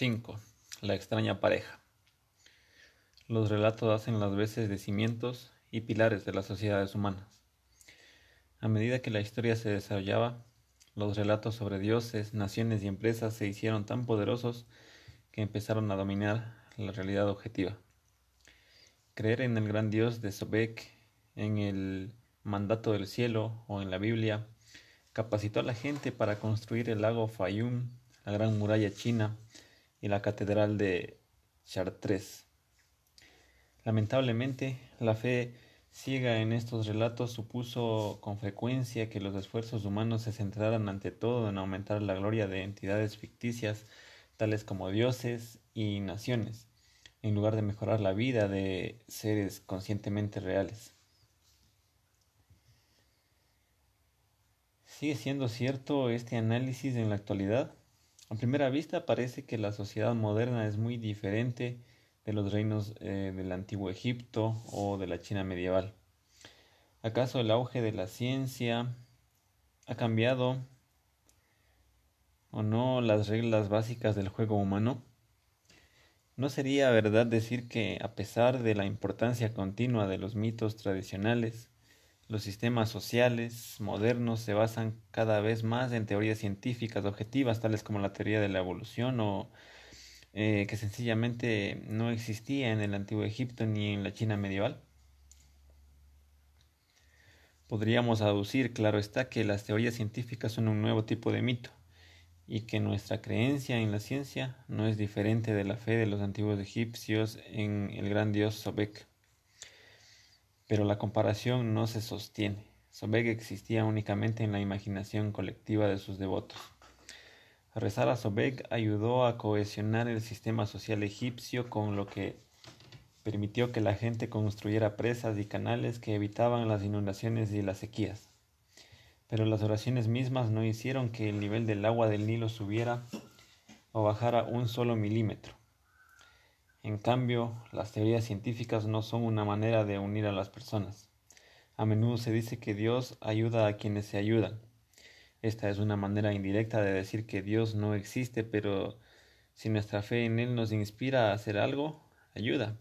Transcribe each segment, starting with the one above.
5. La extraña pareja. Los relatos hacen las veces de cimientos y pilares de las sociedades humanas. A medida que la historia se desarrollaba, los relatos sobre dioses, naciones y empresas se hicieron tan poderosos que empezaron a dominar la realidad objetiva. Creer en el gran dios de Sobek, en el mandato del cielo o en la Biblia, capacitó a la gente para construir el lago Fayum, la gran muralla china, y la Catedral de Chartres. Lamentablemente, la fe ciega en estos relatos supuso con frecuencia que los esfuerzos humanos se centraran ante todo en aumentar la gloria de entidades ficticias tales como dioses y naciones, en lugar de mejorar la vida de seres conscientemente reales. ¿Sigue siendo cierto este análisis en la actualidad? A primera vista parece que la sociedad moderna es muy diferente de los reinos eh, del antiguo Egipto o de la China medieval. ¿Acaso el auge de la ciencia ha cambiado o no las reglas básicas del juego humano? ¿No sería verdad decir que, a pesar de la importancia continua de los mitos tradicionales, los sistemas sociales modernos se basan cada vez más en teorías científicas objetivas, tales como la teoría de la evolución o eh, que sencillamente no existía en el antiguo Egipto ni en la China medieval. Podríamos aducir, claro está, que las teorías científicas son un nuevo tipo de mito y que nuestra creencia en la ciencia no es diferente de la fe de los antiguos egipcios en el gran dios Sobek pero la comparación no se sostiene. Sobek existía únicamente en la imaginación colectiva de sus devotos. Rezar a Sobek ayudó a cohesionar el sistema social egipcio con lo que permitió que la gente construyera presas y canales que evitaban las inundaciones y las sequías. Pero las oraciones mismas no hicieron que el nivel del agua del Nilo subiera o bajara un solo milímetro. En cambio, las teorías científicas no son una manera de unir a las personas. A menudo se dice que Dios ayuda a quienes se ayudan. Esta es una manera indirecta de decir que Dios no existe, pero si nuestra fe en Él nos inspira a hacer algo, ayuda.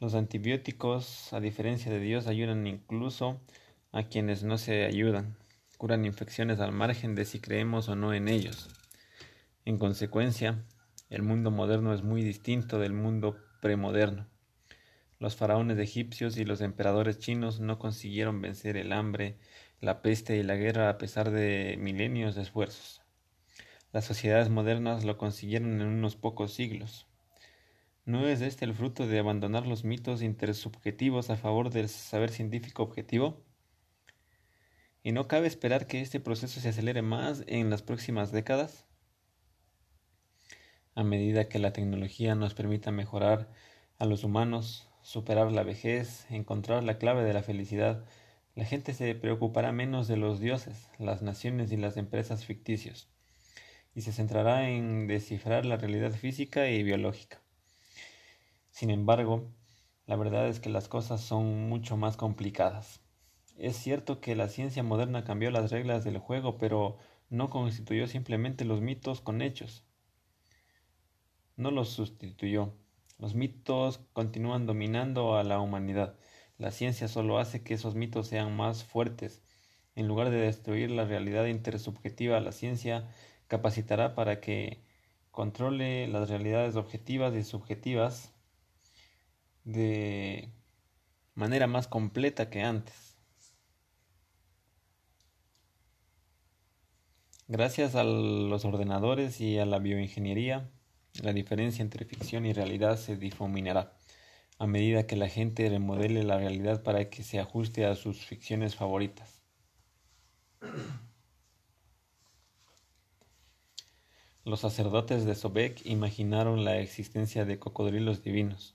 Los antibióticos, a diferencia de Dios, ayudan incluso a quienes no se ayudan. Curan infecciones al margen de si creemos o no en ellos. En consecuencia, el mundo moderno es muy distinto del mundo premoderno. Los faraones egipcios y los emperadores chinos no consiguieron vencer el hambre, la peste y la guerra a pesar de milenios de esfuerzos. Las sociedades modernas lo consiguieron en unos pocos siglos. ¿No es este el fruto de abandonar los mitos intersubjetivos a favor del saber científico objetivo? ¿Y no cabe esperar que este proceso se acelere más en las próximas décadas? A medida que la tecnología nos permita mejorar a los humanos, superar la vejez, encontrar la clave de la felicidad, la gente se preocupará menos de los dioses, las naciones y las empresas ficticios, y se centrará en descifrar la realidad física y biológica. Sin embargo, la verdad es que las cosas son mucho más complicadas. Es cierto que la ciencia moderna cambió las reglas del juego, pero no constituyó simplemente los mitos con hechos no los sustituyó. Los mitos continúan dominando a la humanidad. La ciencia solo hace que esos mitos sean más fuertes. En lugar de destruir la realidad intersubjetiva, la ciencia capacitará para que controle las realidades objetivas y subjetivas de manera más completa que antes. Gracias a los ordenadores y a la bioingeniería, la diferencia entre ficción y realidad se difuminará a medida que la gente remodele la realidad para que se ajuste a sus ficciones favoritas. Los sacerdotes de Sobek imaginaron la existencia de cocodrilos divinos,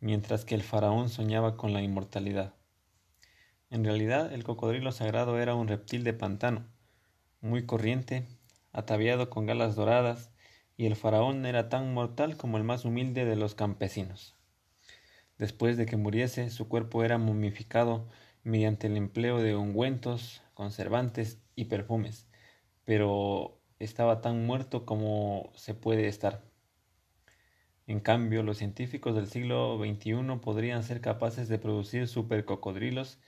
mientras que el faraón soñaba con la inmortalidad. En realidad, el cocodrilo sagrado era un reptil de pantano, muy corriente, ataviado con galas doradas y el faraón era tan mortal como el más humilde de los campesinos. Después de que muriese, su cuerpo era momificado mediante el empleo de ungüentos, conservantes y perfumes, pero estaba tan muerto como se puede estar. En cambio, los científicos del siglo XXI podrían ser capaces de producir supercocodrilos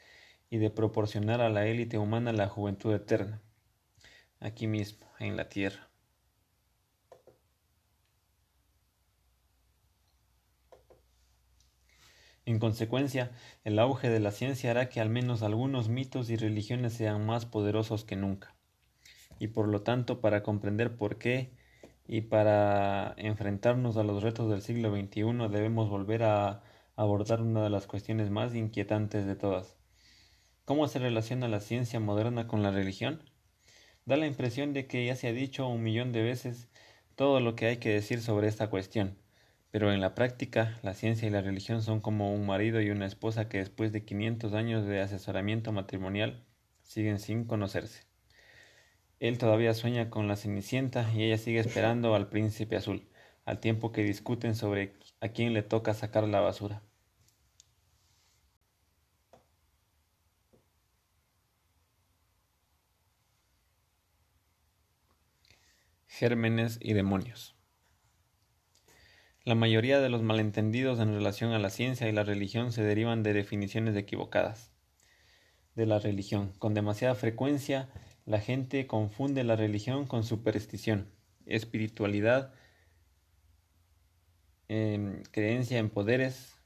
y de proporcionar a la élite humana la juventud eterna, aquí mismo, en la Tierra. En consecuencia, el auge de la ciencia hará que al menos algunos mitos y religiones sean más poderosos que nunca. Y por lo tanto, para comprender por qué y para enfrentarnos a los retos del siglo XXI debemos volver a abordar una de las cuestiones más inquietantes de todas. ¿Cómo se relaciona la ciencia moderna con la religión? Da la impresión de que ya se ha dicho un millón de veces todo lo que hay que decir sobre esta cuestión pero en la práctica, la ciencia y la religión son como un marido y una esposa que después de 500 años de asesoramiento matrimonial siguen sin conocerse. Él todavía sueña con la Cenicienta y ella sigue esperando al príncipe azul, al tiempo que discuten sobre a quién le toca sacar la basura. Gérmenes y demonios. La mayoría de los malentendidos en relación a la ciencia y la religión se derivan de definiciones equivocadas de la religión. Con demasiada frecuencia la gente confunde la religión con superstición, espiritualidad, em, creencia en poderes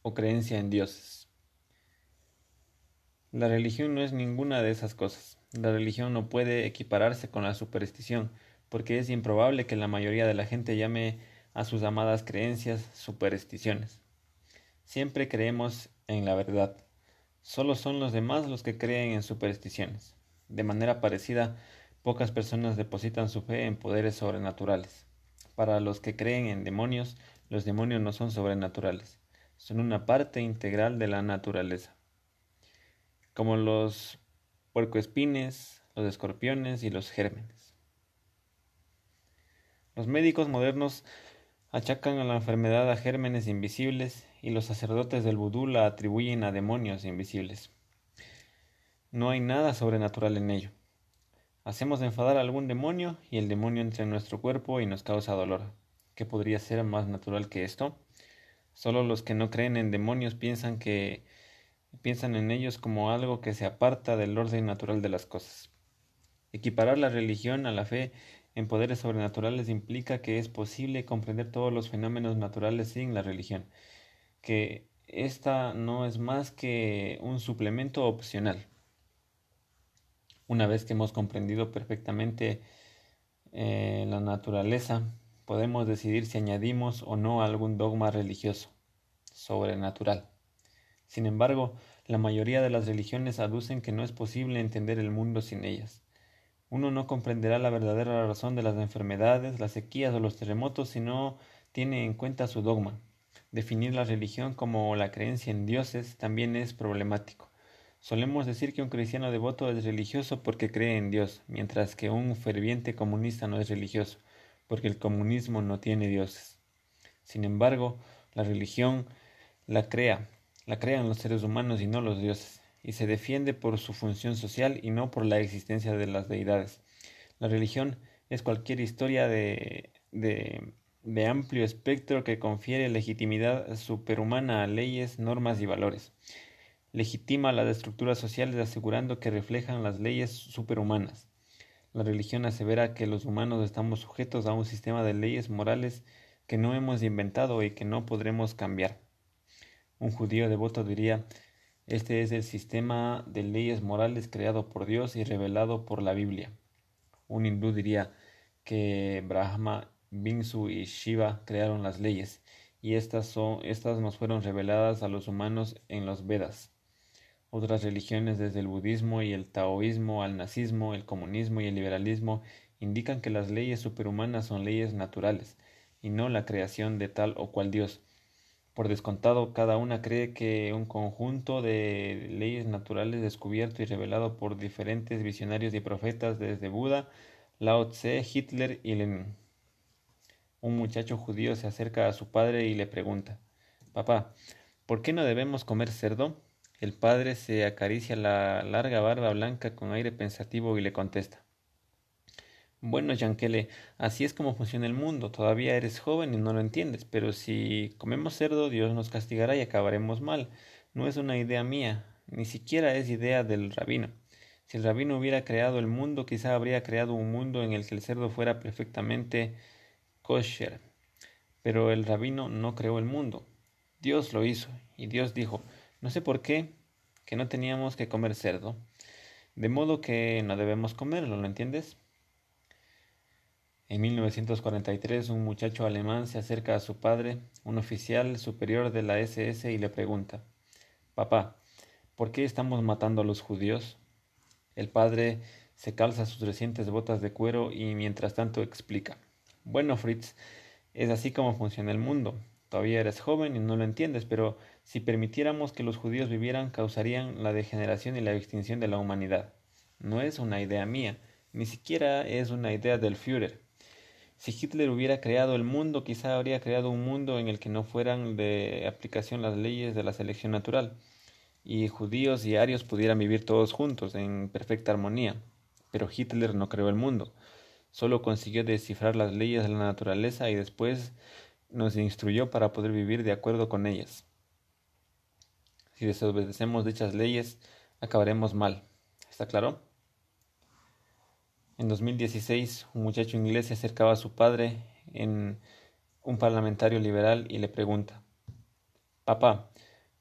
o creencia en dioses. La religión no es ninguna de esas cosas. La religión no puede equipararse con la superstición, porque es improbable que la mayoría de la gente llame a sus amadas creencias, supersticiones. Siempre creemos en la verdad. Solo son los demás los que creen en supersticiones. De manera parecida, pocas personas depositan su fe en poderes sobrenaturales. Para los que creen en demonios, los demonios no son sobrenaturales, son una parte integral de la naturaleza. Como los puercoespines, los escorpiones y los gérmenes. Los médicos modernos achacan a la enfermedad a gérmenes invisibles y los sacerdotes del vudú la atribuyen a demonios invisibles. No hay nada sobrenatural en ello. Hacemos enfadar a algún demonio y el demonio entra en nuestro cuerpo y nos causa dolor. ¿Qué podría ser más natural que esto? Solo los que no creen en demonios piensan que piensan en ellos como algo que se aparta del orden natural de las cosas. Equiparar la religión a la fe en poderes sobrenaturales implica que es posible comprender todos los fenómenos naturales sin la religión, que esta no es más que un suplemento opcional. Una vez que hemos comprendido perfectamente eh, la naturaleza, podemos decidir si añadimos o no algún dogma religioso, sobrenatural. Sin embargo, la mayoría de las religiones aducen que no es posible entender el mundo sin ellas uno no comprenderá la verdadera razón de las enfermedades, las sequías o los terremotos si no tiene en cuenta su dogma. Definir la religión como la creencia en dioses también es problemático. Solemos decir que un cristiano devoto es religioso porque cree en Dios, mientras que un ferviente comunista no es religioso, porque el comunismo no tiene dioses. Sin embargo, la religión la crea, la crean los seres humanos y no los dioses y se defiende por su función social y no por la existencia de las deidades. La religión es cualquier historia de, de, amplio espectro que confiere legitimidad superhumana a leyes, normas y valores. Legitima las estructuras sociales asegurando que reflejan las leyes superhumanas. La religión asevera que los humanos estamos sujetos a un sistema de leyes morales que no hemos inventado y que no podremos cambiar. Un judío devoto diría este es el sistema de leyes morales creado por Dios y revelado por la Biblia. Un hindú diría que Brahma, Vinsu y Shiva crearon las leyes y estas, estas nos fueron reveladas a los humanos en los Vedas. Otras religiones desde el budismo y el taoísmo al nazismo, el comunismo y el liberalismo indican que las leyes superhumanas son leyes naturales y no la creación de tal o cual Dios. Por descontado, cada una cree que un conjunto de leyes naturales descubierto y revelado por diferentes visionarios y profetas desde Buda, Lao Tse, Hitler y Lenin. Un muchacho judío se acerca a su padre y le pregunta, Papá, ¿por qué no debemos comer cerdo? El padre se acaricia la larga barba blanca con aire pensativo y le contesta, Bueno, Yankele, así es como funciona el mundo. Todavía eres joven y no lo entiendes, pero si comemos cerdo, Dios nos castigará y acabaremos mal. No es una idea mía, ni siquiera es idea del rabino. Si el rabino hubiera creado el mundo, quizá habría creado un mundo en el que el cerdo fuera perfectamente kosher. Pero el rabino no creó el mundo. Dios lo hizo, y Dios dijo, no sé por qué, que no teníamos que comer cerdo. De modo que no debemos comerlo, ¿lo entiendes? En 1943, un muchacho alemán se acerca a su padre, un oficial superior de la SS, y le pregunta, Papá, ¿por qué estamos matando a los judíos? El padre se calza sus recientes botas de cuero y mientras tanto explica, Bueno, Fritz, es así como funciona el mundo. Todavía eres joven y no lo entiendes, pero si permitiéramos que los judíos vivieran, causarían la degeneración y la extinción de la humanidad. No es una idea mía, ni siquiera es una idea del Führer. Si Hitler hubiera creado el mundo, quizá habría creado un mundo en el que no fueran de aplicación las leyes de la selección natural, y judíos y arios pudieran vivir todos juntos, en perfecta armonía. Pero Hitler no creó el mundo, solo consiguió descifrar las leyes de la naturaleza y después nos instruyó para poder vivir de acuerdo con ellas. Si desobedecemos dichas leyes, acabaremos mal. ¿Está claro? En 2016, un muchacho inglés se acercaba a su padre, en un parlamentario liberal, y le pregunta, Papá,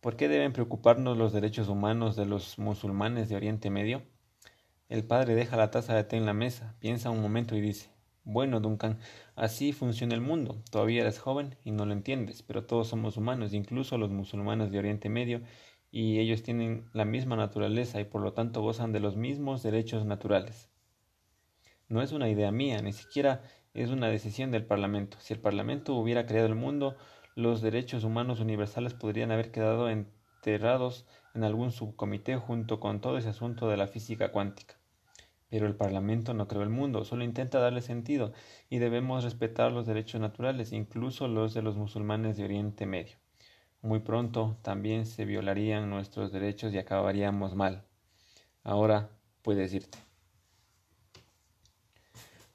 ¿por qué deben preocuparnos los derechos humanos de los musulmanes de Oriente Medio? El padre deja la taza de té en la mesa, piensa un momento y dice, Bueno, Duncan, así funciona el mundo. Todavía eres joven y no lo entiendes, pero todos somos humanos, incluso los musulmanes de Oriente Medio, y ellos tienen la misma naturaleza y por lo tanto gozan de los mismos derechos naturales. No es una idea mía, ni siquiera es una decisión del Parlamento. Si el Parlamento hubiera creado el mundo, los derechos humanos universales podrían haber quedado enterrados en algún subcomité junto con todo ese asunto de la física cuántica. Pero el Parlamento no creó el mundo, solo intenta darle sentido y debemos respetar los derechos naturales, incluso los de los musulmanes de Oriente Medio. Muy pronto también se violarían nuestros derechos y acabaríamos mal. Ahora puedes irte.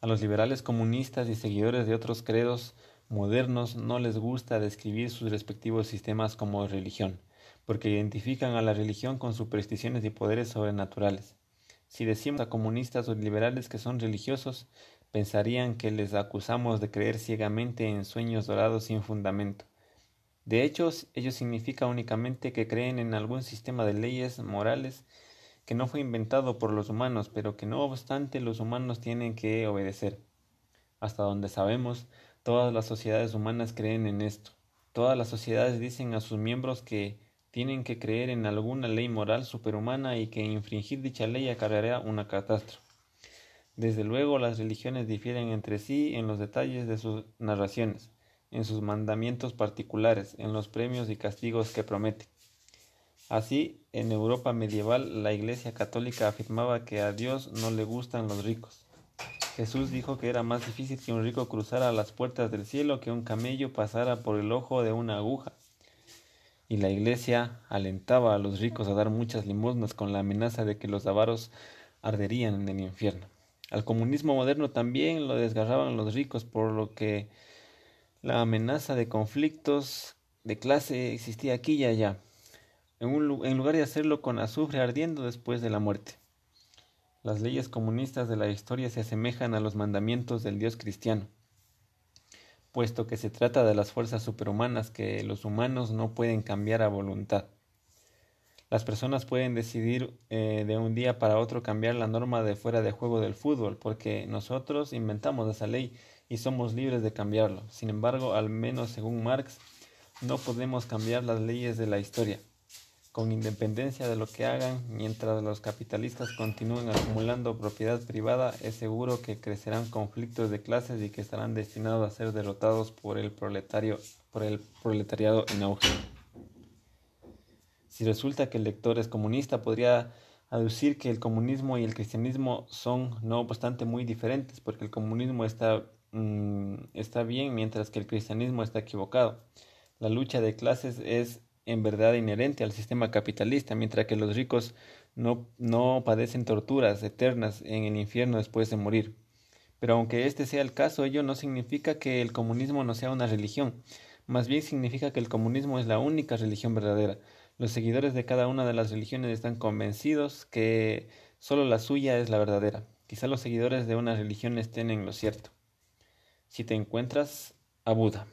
A los liberales comunistas y seguidores de otros credos modernos no les gusta describir sus respectivos sistemas como religión, porque identifican a la religión con supersticiones y poderes sobrenaturales. Si decimos a comunistas o liberales que son religiosos, pensarían que les acusamos de creer ciegamente en sueños dorados sin fundamento. De hecho, ello significa únicamente que creen en algún sistema de leyes morales que no fue inventado por los humanos, pero que no obstante los humanos tienen que obedecer. Hasta donde sabemos, todas las sociedades humanas creen en esto. Todas las sociedades dicen a sus miembros que tienen que creer en alguna ley moral superhumana y que infringir dicha ley acarreará una catástrofe. Desde luego, las religiones difieren entre sí en los detalles de sus narraciones, en sus mandamientos particulares, en los premios y castigos que prometen. Así, en Europa medieval, la Iglesia católica afirmaba que a Dios no le gustan los ricos. Jesús dijo que era más difícil que un rico cruzara las puertas del cielo que un camello pasara por el ojo de una aguja. Y la Iglesia alentaba a los ricos a dar muchas limosnas con la amenaza de que los avaros arderían en el infierno. Al comunismo moderno también lo desgarraban los ricos, por lo que la amenaza de conflictos de clase existía aquí y allá en, lugar de hacerlo con azufre ardiendo después de la muerte. Las leyes comunistas de la historia se asemejan a los mandamientos del Dios cristiano, puesto que se trata de las fuerzas superhumanas que los humanos no pueden cambiar a voluntad. Las personas pueden decidir eh, de un día para otro cambiar la norma de fuera de juego del fútbol, porque nosotros inventamos esa ley y somos libres de cambiarlo. Sin embargo, al menos según Marx, no podemos cambiar las leyes de la historia con independencia de lo que hagan, mientras los capitalistas continúen acumulando propiedad privada, es seguro que crecerán conflictos de clases y que estarán destinados a ser derrotados por el, proletario, por el proletariado en auge. Si resulta que el lector es comunista, podría aducir que el comunismo y el cristianismo son, no obstante, muy diferentes, porque el comunismo está, mm, está bien mientras que el cristianismo está equivocado. La lucha de clases es en verdad inherente al sistema capitalista, mientras que los ricos no, no padecen torturas eternas en el infierno después de morir. Pero aunque este sea el caso, ello no significa que el comunismo no sea una religión. Más bien significa que el comunismo es la única religión verdadera. Los seguidores de cada una de las religiones están convencidos que solo la suya es la verdadera. Quizá los seguidores de una religión estén en lo cierto. Si te encuentras a Buda.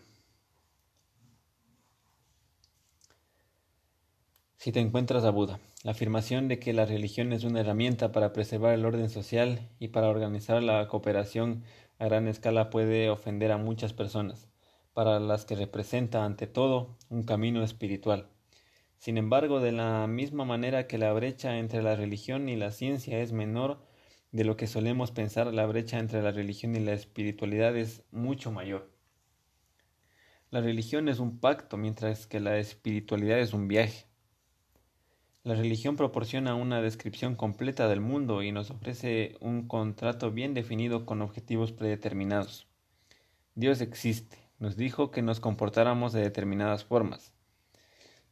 Si te encuentras a Buda. La afirmación de que la religión es una herramienta para preservar el orden social y para organizar la cooperación a gran escala puede ofender a muchas personas, para las que representa ante todo un camino espiritual. Sin embargo, de la misma manera que la brecha entre la religión y la ciencia es menor de lo que solemos pensar, la brecha entre la religión y la espiritualidad es mucho mayor. La religión es un pacto, mientras que la espiritualidad es un viaje. La religión proporciona una descripción completa del mundo y nos ofrece un contrato bien definido con objetivos predeterminados. Dios existe, nos dijo que nos comportáramos de determinadas formas.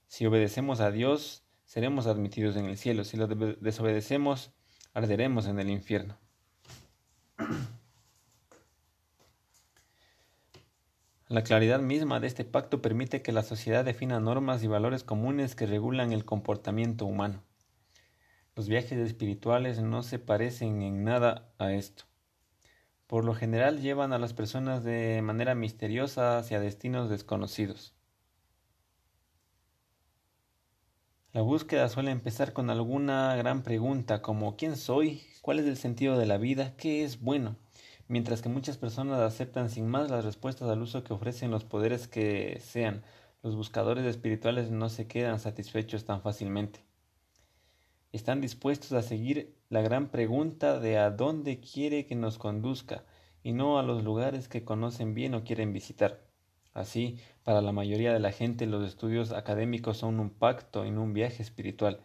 Si obedecemos a Dios, seremos admitidos en el cielo. Si lo desobedecemos, arderemos en el infierno. La claridad misma de este pacto permite que la sociedad defina normas y valores comunes que regulan el comportamiento humano. Los viajes espirituales no se parecen en nada a esto. Por lo general llevan a las personas de manera misteriosa hacia destinos desconocidos. La búsqueda suele empezar con alguna gran pregunta como ¿quién soy? ¿Cuál es el sentido de la vida? ¿Qué es bueno? Mientras que muchas personas aceptan sin más las respuestas al uso que ofrecen los poderes que sean, los buscadores espirituales no se quedan satisfechos tan fácilmente. Están dispuestos a seguir la gran pregunta de a dónde quiere que nos conduzca y no a los lugares que conocen bien o quieren visitar. Así, para la mayoría de la gente los estudios académicos son un pacto y no un viaje espiritual,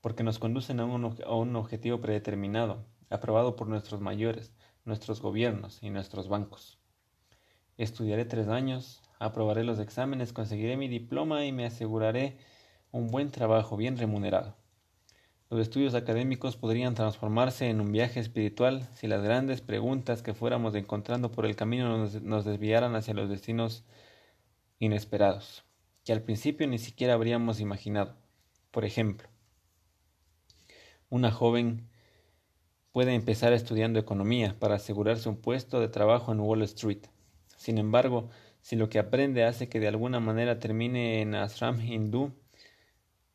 porque nos conducen a un, a un objetivo predeterminado, aprobado por nuestros mayores, nuestros gobiernos y nuestros bancos. Estudiaré tres años, aprobaré los exámenes, conseguiré mi diploma y me aseguraré un buen trabajo bien remunerado. Los estudios académicos podrían transformarse en un viaje espiritual si las grandes preguntas que fuéramos encontrando por el camino nos, desviaran hacia los destinos inesperados, que al principio ni siquiera habríamos imaginado. Por ejemplo, una joven puede empezar estudiando economía para asegurarse un puesto de trabajo en Wall Street. Sin embargo, si lo que aprende hace que de alguna manera termine en ashram hindú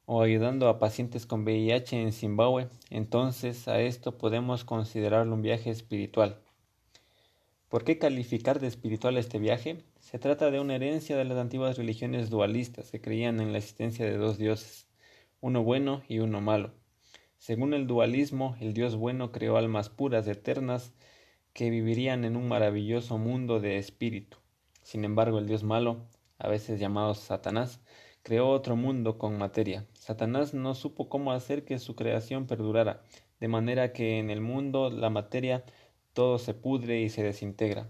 o ayudando a pacientes con VIH en Zimbabue, entonces a esto podemos considerarlo un viaje espiritual. ¿Por qué calificar de espiritual este viaje? Se trata de una herencia de las antiguas religiones dualistas que creían en la existencia de dos dioses, uno bueno y uno malo. Según el dualismo, el Dios bueno creó almas puras, eternas, que vivirían en un maravilloso mundo de espíritu. Sin embargo, el Dios malo, a veces llamado Satanás, creó otro mundo con materia. Satanás no supo cómo hacer que su creación perdurara, de manera que en el mundo la materia todo se pudre y se desintegra.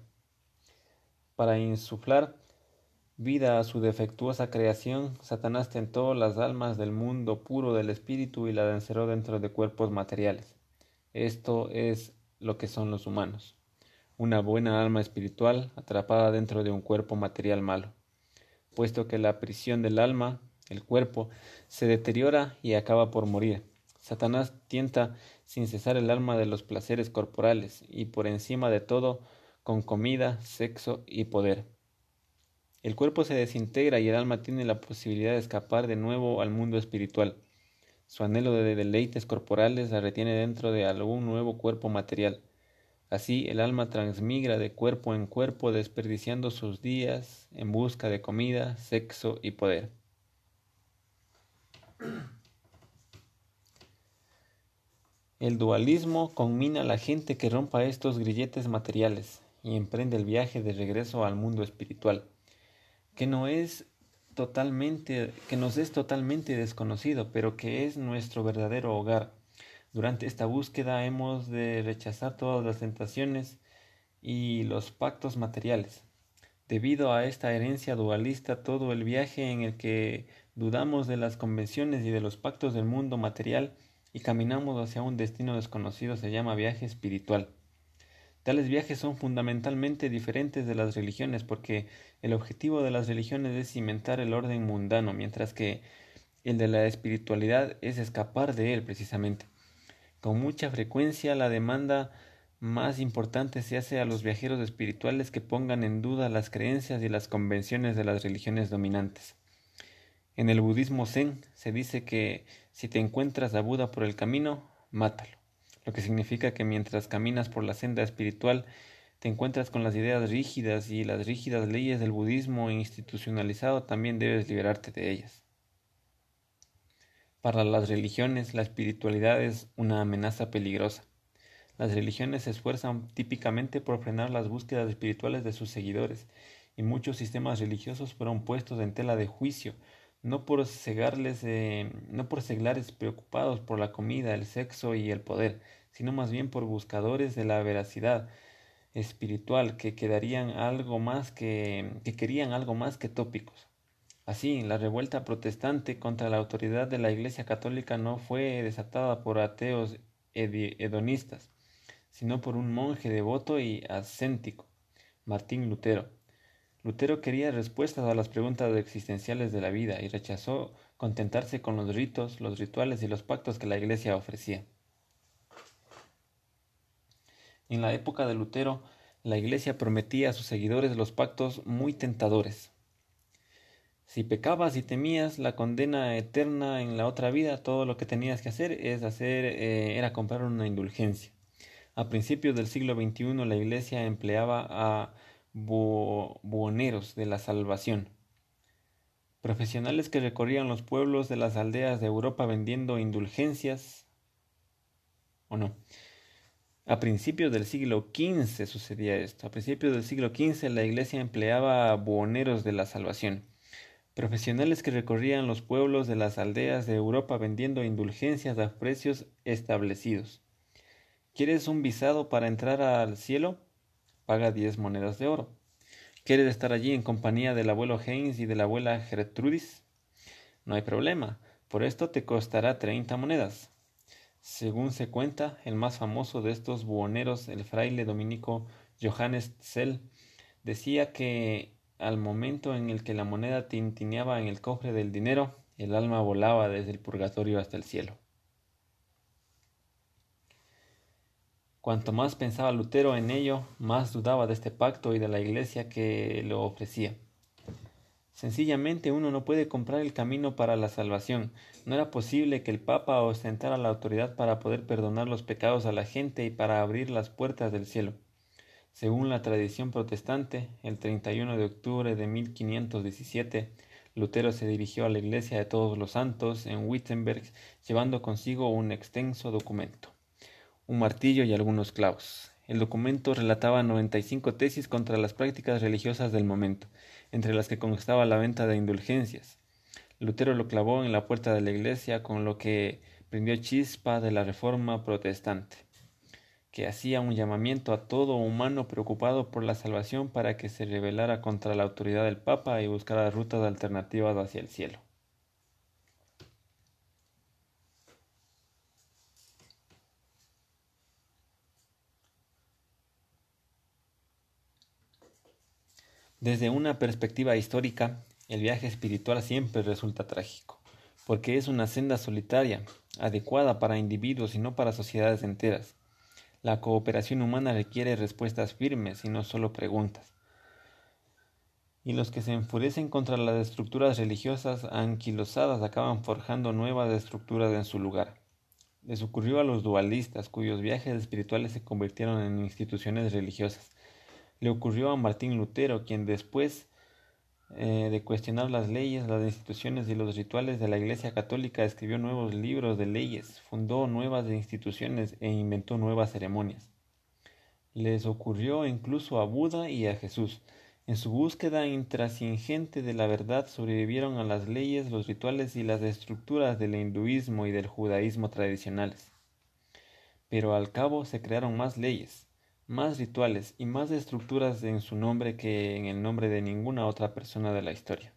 Para insuflar vida a su defectuosa creación, Satanás tentó las almas del mundo puro del espíritu y la encerró dentro de cuerpos materiales. Esto es lo que son los humanos. Una buena alma espiritual atrapada dentro de un cuerpo material malo, puesto que la prisión del alma, el cuerpo, se deteriora y acaba por morir. Satanás tienta sin cesar el alma de los placeres corporales y por encima de todo con comida, sexo y poder el cuerpo se desintegra y el alma tiene la posibilidad de escapar de nuevo al mundo espiritual. Su anhelo de deleites corporales la retiene dentro de algún nuevo cuerpo material. Así el alma transmigra de cuerpo en cuerpo, desperdiciando sus días en busca de comida, sexo y poder. El dualismo conmina a la gente que rompa estos grilletes materiales y emprende el viaje de regreso al mundo espiritual que no es totalmente, que nos es totalmente desconocido, pero que es nuestro verdadero hogar. Durante esta búsqueda hemos de rechazar todas las tentaciones y los pactos materiales. Debido a esta herencia dualista, todo el viaje en el que dudamos de las convenciones y de los pactos del mundo material y caminamos hacia un destino desconocido se llama viaje espiritual. Tales viajes son fundamentalmente diferentes de las religiones porque el objetivo de las religiones es cimentar el orden mundano, mientras que el de la espiritualidad es escapar de él precisamente. Con mucha frecuencia la demanda más importante se hace a los viajeros espirituales que pongan en duda las creencias y las convenciones de las religiones dominantes. En el budismo zen se dice que si te encuentras a Buda por el camino, mátalo lo que significa que mientras caminas por la senda espiritual te encuentras con las ideas rígidas y las rígidas leyes del budismo institucionalizado, también debes liberarte de ellas. Para las religiones, la espiritualidad es una amenaza peligrosa. Las religiones se esfuerzan típicamente por frenar las búsquedas espirituales de sus seguidores, y muchos sistemas religiosos fueron puestos en tela de juicio, no por cegarles, eh, no por seglares preocupados por la comida, el sexo y el poder, sino más bien por buscadores de la veracidad espiritual que quedarían algo más que, que querían algo más que tópicos. Así, la revuelta protestante contra la autoridad de la Iglesia Católica no fue desatada por ateos hedonistas, sino por un monje devoto y ascéntico, Martín Lutero. Lutero quería respuestas a las preguntas existenciales de la vida y rechazó contentarse con los ritos, los rituales y los pactos que la Iglesia ofrecía. En la época de Lutero, la Iglesia prometía a sus seguidores los pactos muy tentadores. Si pecabas y temías la condena eterna en la otra vida, todo lo que tenías que hacer es hacer eh, era comprar una indulgencia. A principios del siglo XXI la Iglesia empleaba a buhoneros de la salvación, profesionales que recorrían los pueblos de las aldeas de Europa vendiendo indulgencias o no a principios del siglo XV sucedía esto. A principios del siglo XV la iglesia empleaba buhoneros de la salvación, profesionales que recorrían los pueblos de las aldeas de Europa vendiendo indulgencias a precios establecidos. ¿Quieres un visado para entrar al cielo? Paga diez monedas de oro. ¿Quieres estar allí en compañía del abuelo Heinz y de la abuela Gertrudis? No hay problema. Por esto te costará treinta monedas. Según se cuenta, el más famoso de estos buhoneros, el fraile dominico Johannes Zell, decía que al momento en el que la moneda tintineaba en el cofre del dinero, el alma volaba desde el purgatorio hasta el cielo. Cuanto más pensaba Lutero en ello, más dudaba de este pacto y de la iglesia que lo ofrecía. Sencillamente uno no puede comprar el camino para la salvación. No era posible que el Papa ostentara la autoridad para poder perdonar los pecados a la gente y para abrir las puertas del cielo. Según la tradición protestante, el 31 de octubre de 1517, Lutero se dirigió a la iglesia de todos los santos en Wittenberg llevando consigo un extenso documento, un martillo y algunos clavos. El documento relataba 95 tesis contra las prácticas religiosas del momento entre las que constaba la venta de indulgencias. Lutero lo clavó en la puerta de la iglesia, con lo que prendió chispa de la reforma protestante, que hacía un llamamiento a todo humano preocupado por la salvación para que se rebelara contra la autoridad del Papa y buscara rutas alternativas hacia el cielo. Desde una perspectiva histórica, el viaje espiritual siempre resulta trágico, porque es una senda solitaria, adecuada para individuos y no para sociedades enteras. La cooperación humana requiere respuestas firmes y no solo preguntas. Y los que se enfurecen contra las estructuras religiosas anquilosadas acaban forjando nuevas estructuras en su lugar. Les ocurrió a los dualistas, cuyos viajes espirituales se convirtieron en instituciones religiosas le ocurrió a Martín Lutero, quien después eh, de cuestionar las leyes, las instituciones y los rituales de la Iglesia Católica escribió nuevos libros de leyes, fundó nuevas instituciones e inventó nuevas ceremonias. Les ocurrió incluso a Buda y a Jesús. En su búsqueda intrascendente de la verdad sobrevivieron a las leyes, los rituales y las estructuras del hinduismo y del judaísmo tradicionales. Pero al cabo se crearon más leyes, más rituales y más estructuras en su nombre que en el nombre de ninguna otra persona de la historia.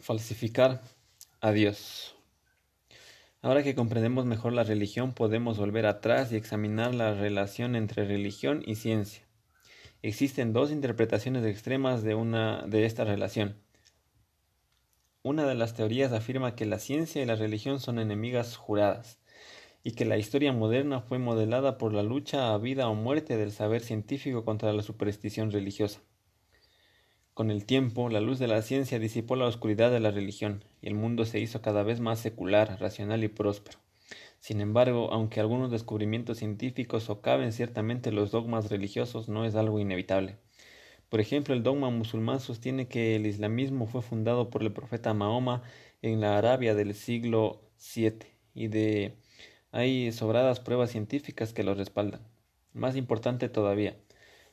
Falsificar a Dios. Ahora que comprendemos mejor la religión, podemos volver atrás y examinar la relación entre religión y ciencia. Existen dos interpretaciones extremas de, una, de esta relación. Una de las teorías afirma que la ciencia y la religión son enemigas juradas, y que la historia moderna fue modelada por la lucha a vida o muerte del saber científico contra la superstición religiosa. Con el tiempo, la luz de la ciencia disipó la oscuridad de la religión, y el mundo se hizo cada vez más secular, racional y próspero. Sin embargo, aunque algunos descubrimientos científicos socaven ciertamente los dogmas religiosos, no es algo inevitable. Por ejemplo, el dogma musulmán sostiene que el islamismo fue fundado por el profeta Mahoma en la Arabia del siglo VII y de hay sobradas pruebas científicas que lo respaldan. Más importante todavía,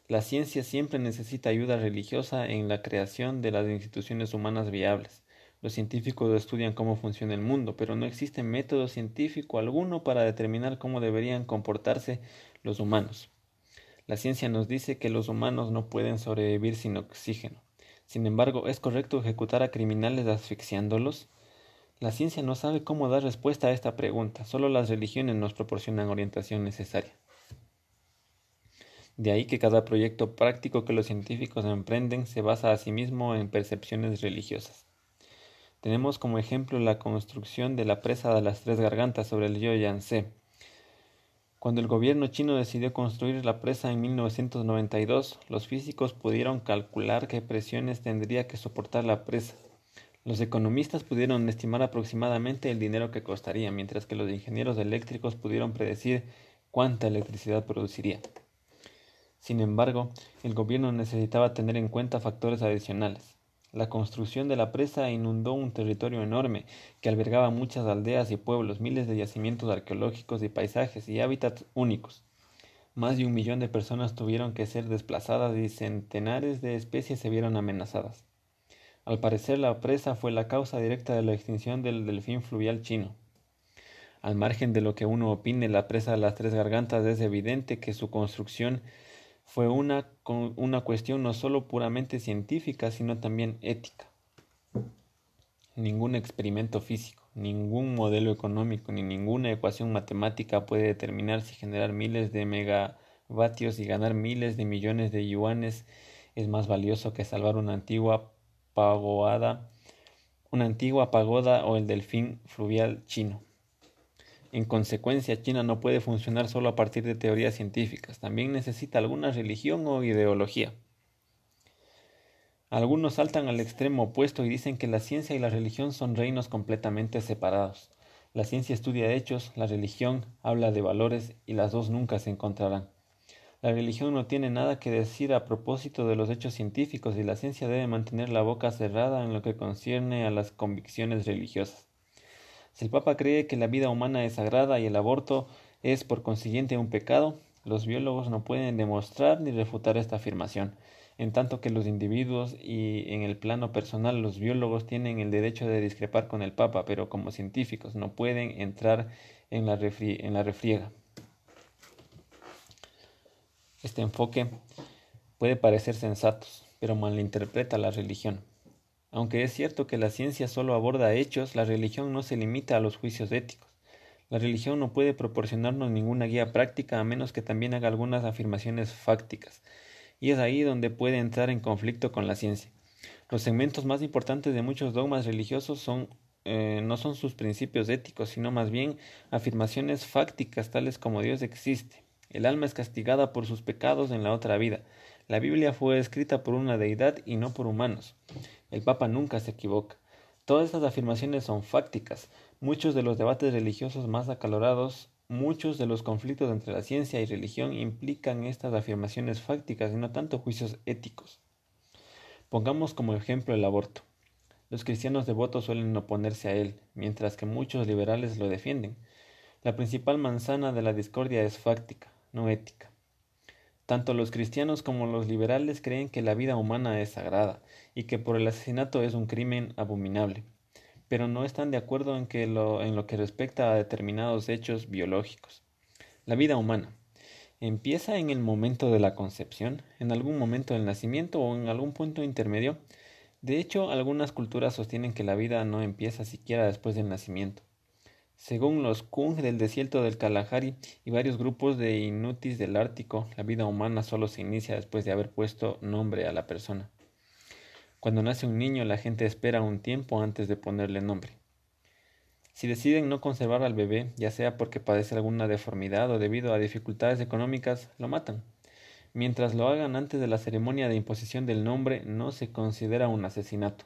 la ciencia siempre necesita ayuda religiosa en la creación de las instituciones humanas viables. Los científicos estudian cómo funciona el mundo, pero no existe método científico alguno para determinar cómo deberían comportarse los humanos. La ciencia nos dice que los humanos no pueden sobrevivir sin oxígeno. Sin embargo, ¿es correcto ejecutar a criminales asfixiándolos? La ciencia no sabe cómo dar respuesta a esta pregunta, solo las religiones nos proporcionan orientación necesaria. De ahí que cada proyecto práctico que los científicos emprenden se basa a sí mismo en percepciones religiosas. Tenemos como ejemplo la construcción de la presa de las tres gargantas sobre el río Yangtze. Cuando el gobierno chino decidió construir la presa en 1992, los físicos pudieron calcular qué presiones tendría que soportar la presa. Los economistas pudieron estimar aproximadamente el dinero que costaría, mientras que los ingenieros eléctricos pudieron predecir cuánta electricidad produciría. Sin embargo, el gobierno necesitaba tener en cuenta factores adicionales. La construcción de la presa inundó un territorio enorme que albergaba muchas aldeas y pueblos, miles de yacimientos arqueológicos y paisajes y hábitats únicos. Más de un millón de personas tuvieron que ser desplazadas y centenares de especies se vieron amenazadas. Al parecer la presa fue la causa directa de la extinción del delfín fluvial chino. Al margen de lo que uno opine, la presa de las tres gargantas es evidente que su construcción fue una, una cuestión no solo puramente científica, sino también ética. Ningún experimento físico, ningún modelo económico, ni ninguna ecuación matemática puede determinar si generar miles de megavatios y ganar miles de millones de yuanes es más valioso que salvar una antigua pagoda, una antigua pagoda o el delfín fluvial chino. En consecuencia, China no puede funcionar solo a partir de teorías científicas, también necesita alguna religión o ideología. Algunos saltan al extremo opuesto y dicen que la ciencia y la religión son reinos completamente separados. La ciencia estudia hechos, la religión habla de valores y las dos nunca se encontrarán. La religión no tiene nada que decir a propósito de los hechos científicos y la ciencia debe mantener la boca cerrada en lo que concierne a las convicciones religiosas. Si el Papa cree que la vida humana es sagrada y el aborto es por consiguiente un pecado, los biólogos no pueden demostrar ni refutar esta afirmación, en tanto que los individuos y en el plano personal los biólogos tienen el derecho de discrepar con el Papa, pero como científicos no pueden entrar en la, en la refriega. Este enfoque puede parecer sensato, pero malinterpreta la religión. Aunque es cierto que la ciencia solo aborda hechos, la religión no se limita a los juicios éticos. La religión no puede proporcionarnos ninguna guía práctica a menos que también haga algunas afirmaciones fácticas, y es ahí donde puede entrar en conflicto con la ciencia. Los segmentos más importantes de muchos dogmas religiosos son, eh, no son sus principios éticos, sino más bien afirmaciones fácticas tales como Dios existe. El alma es castigada por sus pecados en la otra vida. La Biblia fue escrita por una deidad y no por humanos. El Papa nunca se equivoca. Todas estas afirmaciones son fácticas. Muchos de los debates religiosos más acalorados, muchos de los conflictos entre la ciencia y religión implican estas afirmaciones fácticas y no tanto juicios éticos. Pongamos como ejemplo el aborto. Los cristianos devotos suelen oponerse a él, mientras que muchos liberales lo defienden. La principal manzana de la discordia es fáctica, no ética. Tanto los cristianos como los liberales creen que la vida humana es sagrada y que por el asesinato es un crimen abominable, pero no están de acuerdo en, que lo, en lo que respecta a determinados hechos biológicos. La vida humana empieza en el momento de la concepción, en algún momento del nacimiento o en algún punto intermedio. De hecho, algunas culturas sostienen que la vida no empieza siquiera después del nacimiento. Según los Kung del desierto del Kalahari y varios grupos de Inutis del Ártico, la vida humana solo se inicia después de haber puesto nombre a la persona. Cuando nace un niño, la gente espera un tiempo antes de ponerle nombre. Si deciden no conservar al bebé, ya sea porque padece alguna deformidad o debido a dificultades económicas, lo matan. Mientras lo hagan antes de la ceremonia de imposición del nombre, no se considera un asesinato.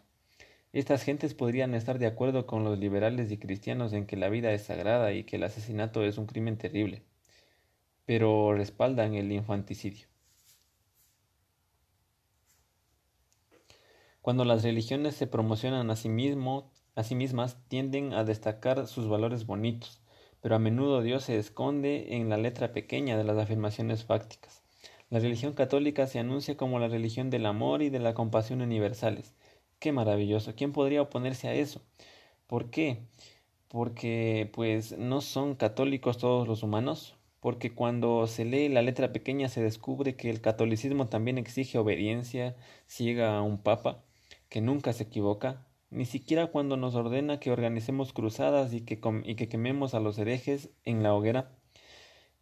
Estas gentes podrían estar de acuerdo con los liberales y cristianos en que la vida es sagrada y que el asesinato es un crimen terrible, pero respaldan el infanticidio. Cuando las religiones se promocionan a sí, mismo, a sí mismas, tienden a destacar sus valores bonitos, pero a menudo Dios se esconde en la letra pequeña de las afirmaciones fácticas. La religión católica se anuncia como la religión del amor y de la compasión universales, Qué maravilloso. ¿Quién podría oponerse a eso? ¿Por qué? Porque pues no son católicos todos los humanos. Porque cuando se lee la letra pequeña se descubre que el catolicismo también exige obediencia ciega a un papa que nunca se equivoca, ni siquiera cuando nos ordena que organicemos cruzadas y que, y que quememos a los herejes en la hoguera.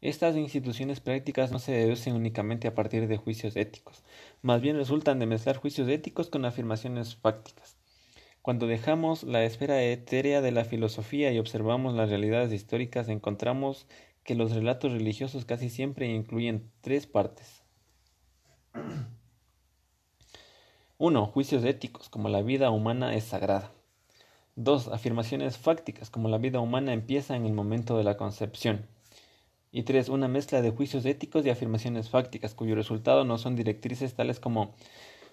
Estas instituciones prácticas no se deducen únicamente a partir de juicios éticos, más bien resultan de mezclar juicios éticos con afirmaciones fácticas. Cuando dejamos la esfera etérea de la filosofía y observamos las realidades históricas, encontramos que los relatos religiosos casi siempre incluyen tres partes. 1. Juicios éticos, como la vida humana es sagrada. 2. Afirmaciones fácticas, como la vida humana empieza en el momento de la concepción. Y tres, una mezcla de juicios éticos y afirmaciones fácticas, cuyo resultado no son directrices tales como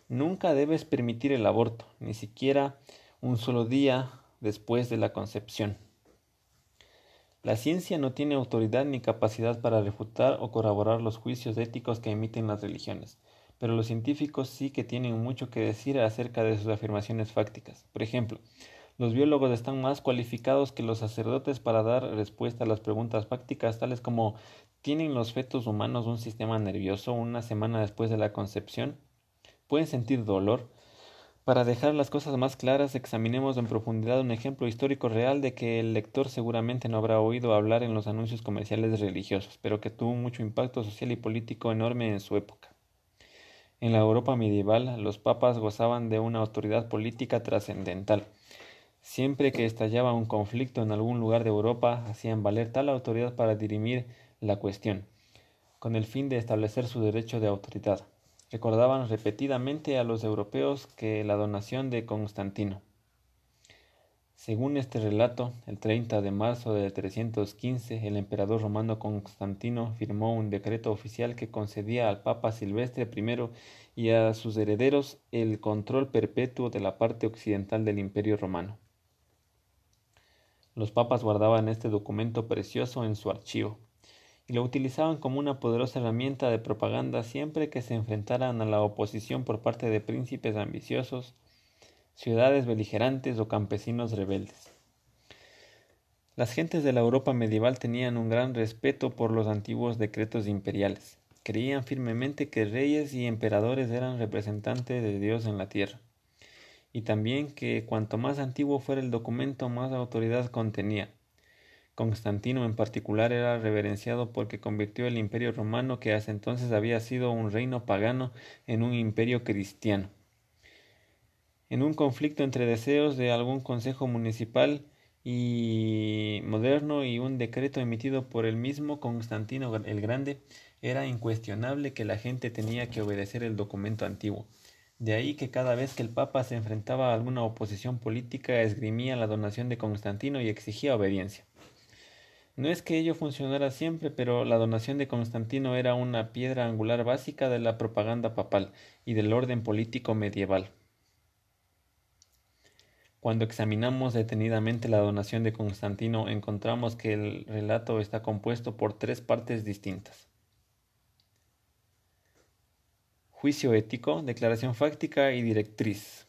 nunca debes permitir el aborto, ni siquiera un solo día después de la concepción. La ciencia no tiene autoridad ni capacidad para refutar o corroborar los juicios éticos que emiten las religiones, pero los científicos sí que tienen mucho que decir acerca de sus afirmaciones fácticas. Por ejemplo, los biólogos están más cualificados que los sacerdotes para dar respuesta a las preguntas prácticas tales como ¿tienen los fetos humanos un sistema nervioso una semana después de la concepción? ¿Pueden sentir dolor? Para dejar las cosas más claras, examinemos en profundidad un ejemplo histórico real de que el lector seguramente no habrá oído hablar en los anuncios comerciales religiosos, pero que tuvo mucho impacto social y político enorme en su época. En la Europa medieval, los papas gozaban de una autoridad política trascendental. Siempre que estallaba un conflicto en algún lugar de Europa, hacían valer tal autoridad para dirimir la cuestión, con el fin de establecer su derecho de autoridad. Recordaban repetidamente a los europeos que la donación de Constantino. Según este relato, el 30 de marzo de 315, el emperador romano Constantino firmó un decreto oficial que concedía al Papa Silvestre I y a sus herederos el control perpetuo de la parte occidental del Imperio romano. Los papas guardaban este documento precioso en su archivo y lo utilizaban como una poderosa herramienta de propaganda siempre que se enfrentaran a la oposición por parte de príncipes ambiciosos, ciudades beligerantes o campesinos rebeldes. Las gentes de la Europa medieval tenían un gran respeto por los antiguos decretos imperiales. Creían firmemente que reyes y emperadores eran representantes de Dios en la tierra y también que cuanto más antiguo fuera el documento, más autoridad contenía. Constantino en particular era reverenciado porque convirtió el imperio romano, que hasta entonces había sido un reino pagano, en un imperio cristiano. En un conflicto entre deseos de algún consejo municipal y moderno y un decreto emitido por el mismo Constantino el Grande, era incuestionable que la gente tenía que obedecer el documento antiguo. De ahí que cada vez que el Papa se enfrentaba a alguna oposición política esgrimía la donación de Constantino y exigía obediencia. No es que ello funcionara siempre, pero la donación de Constantino era una piedra angular básica de la propaganda papal y del orden político medieval. Cuando examinamos detenidamente la donación de Constantino, encontramos que el relato está compuesto por tres partes distintas. Juicio ético, declaración fáctica y directriz.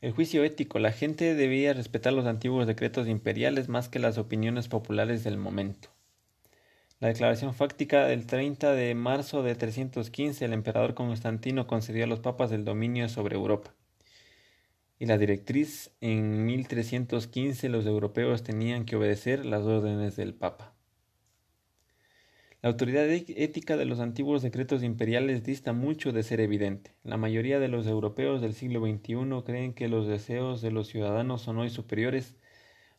El juicio ético. La gente debía respetar los antiguos decretos imperiales más que las opiniones populares del momento. La declaración fáctica del 30 de marzo de 315 el emperador Constantino concedió a los papas el dominio sobre Europa. Y la directriz en 1315 los europeos tenían que obedecer las órdenes del Papa. La autoridad ética de los antiguos decretos imperiales dista mucho de ser evidente. La mayoría de los europeos del siglo XXI creen que los deseos de los ciudadanos son hoy superiores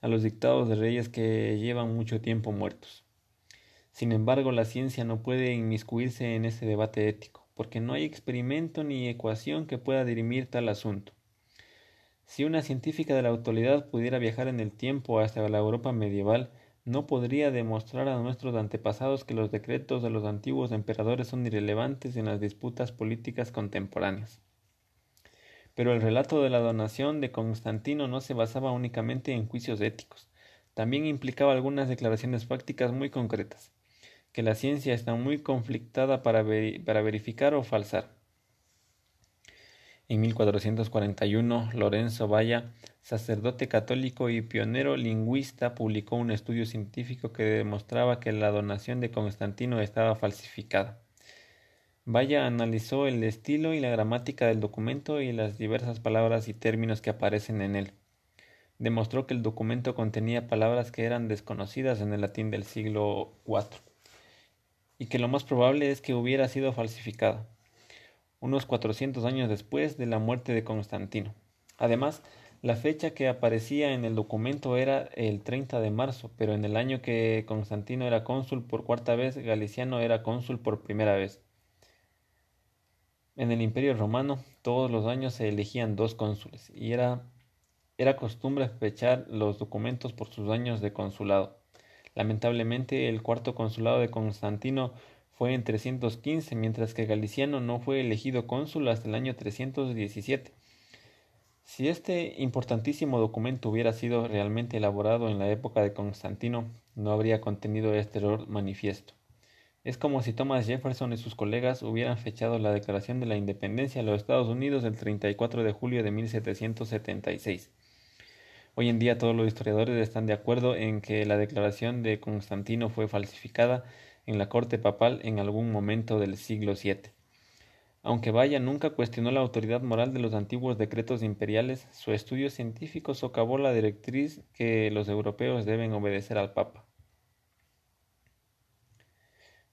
a los dictados de reyes que llevan mucho tiempo muertos. Sin embargo, la ciencia no puede inmiscuirse en ese debate ético, porque no hay experimento ni ecuación que pueda dirimir tal asunto. Si una científica de la autoridad pudiera viajar en el tiempo hasta la Europa medieval, no podría demostrar a nuestros antepasados que los decretos de los antiguos emperadores son irrelevantes en las disputas políticas contemporáneas. Pero el relato de la donación de Constantino no se basaba únicamente en juicios éticos, también implicaba algunas declaraciones fácticas muy concretas, que la ciencia está muy conflictada para, para verificar o falsar. En 1441, Lorenzo Valla, sacerdote católico y pionero lingüista, publicó un estudio científico que demostraba que la donación de Constantino estaba falsificada. Valla analizó el estilo y la gramática del documento y las diversas palabras y términos que aparecen en él. Demostró que el documento contenía palabras que eran desconocidas en el latín del siglo IV y que lo más probable es que hubiera sido falsificada unos 400 años después de la muerte de Constantino. Además, la fecha que aparecía en el documento era el 30 de marzo, pero en el año que Constantino era cónsul por cuarta vez, Galiciano era cónsul por primera vez. En el Imperio Romano, todos los años se elegían dos cónsules, y era, era costumbre fechar los documentos por sus años de consulado. Lamentablemente, el cuarto consulado de Constantino fue en 315, mientras que Galiciano no fue elegido cónsul hasta el año 317. Si este importantísimo documento hubiera sido realmente elaborado en la época de Constantino, no habría contenido este error manifiesto. Es como si Thomas Jefferson y sus colegas hubieran fechado la Declaración de la Independencia de los Estados Unidos el 34 de julio de 1776. Hoy en día todos los historiadores están de acuerdo en que la declaración de Constantino fue falsificada en la corte papal en algún momento del siglo VII. Aunque Vaya nunca cuestionó la autoridad moral de los antiguos decretos imperiales, su estudio científico socavó la directriz que los europeos deben obedecer al Papa.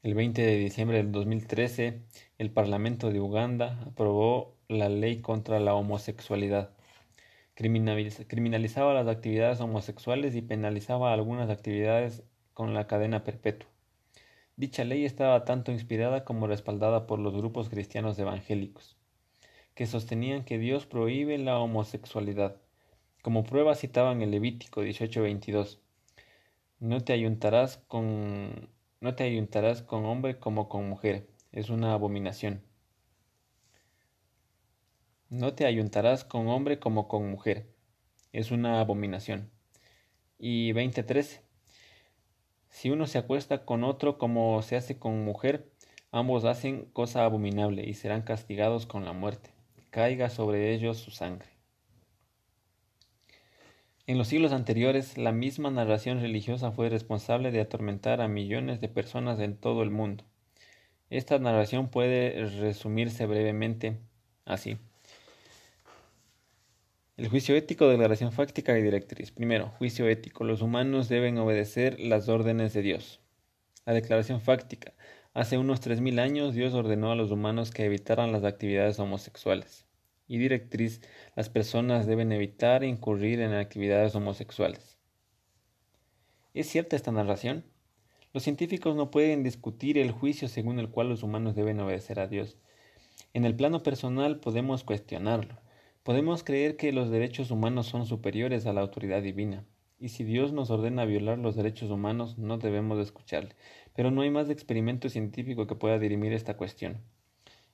El 20 de diciembre del 2013, el Parlamento de Uganda aprobó la ley contra la homosexualidad. Criminalizaba las actividades homosexuales y penalizaba algunas actividades con la cadena perpetua. Dicha ley estaba tanto inspirada como respaldada por los grupos cristianos evangélicos, que sostenían que Dios prohíbe la homosexualidad. Como prueba citaban el Levítico 18:22. No te ayuntarás con no te ayuntarás con hombre como con mujer, es una abominación. No te ayuntarás con hombre como con mujer, es una abominación. Y 20:13 si uno se acuesta con otro como se hace con mujer, ambos hacen cosa abominable y serán castigados con la muerte. Caiga sobre ellos su sangre. En los siglos anteriores, la misma narración religiosa fue responsable de atormentar a millones de personas en todo el mundo. Esta narración puede resumirse brevemente así. El juicio ético, declaración fáctica y directriz. Primero, juicio ético. Los humanos deben obedecer las órdenes de Dios. La declaración fáctica. Hace unos tres mil años Dios ordenó a los humanos que evitaran las actividades homosexuales. Y directriz. Las personas deben evitar incurrir en actividades homosexuales. ¿Es cierta esta narración? Los científicos no pueden discutir el juicio según el cual los humanos deben obedecer a Dios. En el plano personal podemos cuestionarlo Podemos creer que los derechos humanos son superiores a la autoridad divina, y si Dios nos ordena violar los derechos humanos, no debemos escucharle. Pero no hay más experimento científico que pueda dirimir esta cuestión.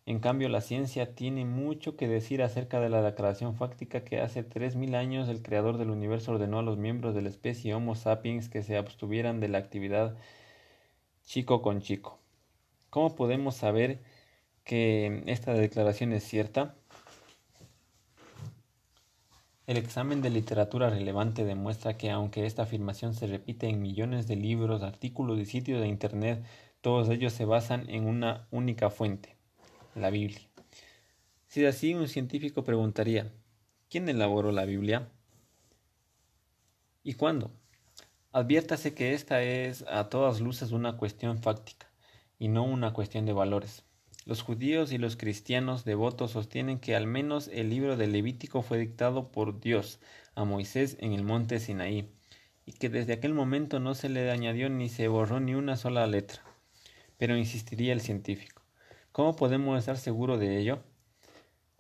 En cambio, la ciencia tiene mucho que decir acerca de la declaración fáctica que hace tres mil años el creador del universo ordenó a los miembros de la especie Homo sapiens que se abstuvieran de la actividad chico con chico. ¿Cómo podemos saber que esta declaración es cierta? El examen de literatura relevante demuestra que aunque esta afirmación se repite en millones de libros, artículos y sitios de Internet, todos ellos se basan en una única fuente, la Biblia. Si es así, un científico preguntaría, ¿Quién elaboró la Biblia? ¿Y cuándo? Adviértase que esta es a todas luces una cuestión fáctica y no una cuestión de valores. Los judíos y los cristianos devotos sostienen que al menos el libro del Levítico fue dictado por Dios a Moisés en el monte Sinaí, y que desde aquel momento no se le añadió ni se borró ni una sola letra. Pero insistiría el científico. ¿Cómo podemos estar seguros de ello?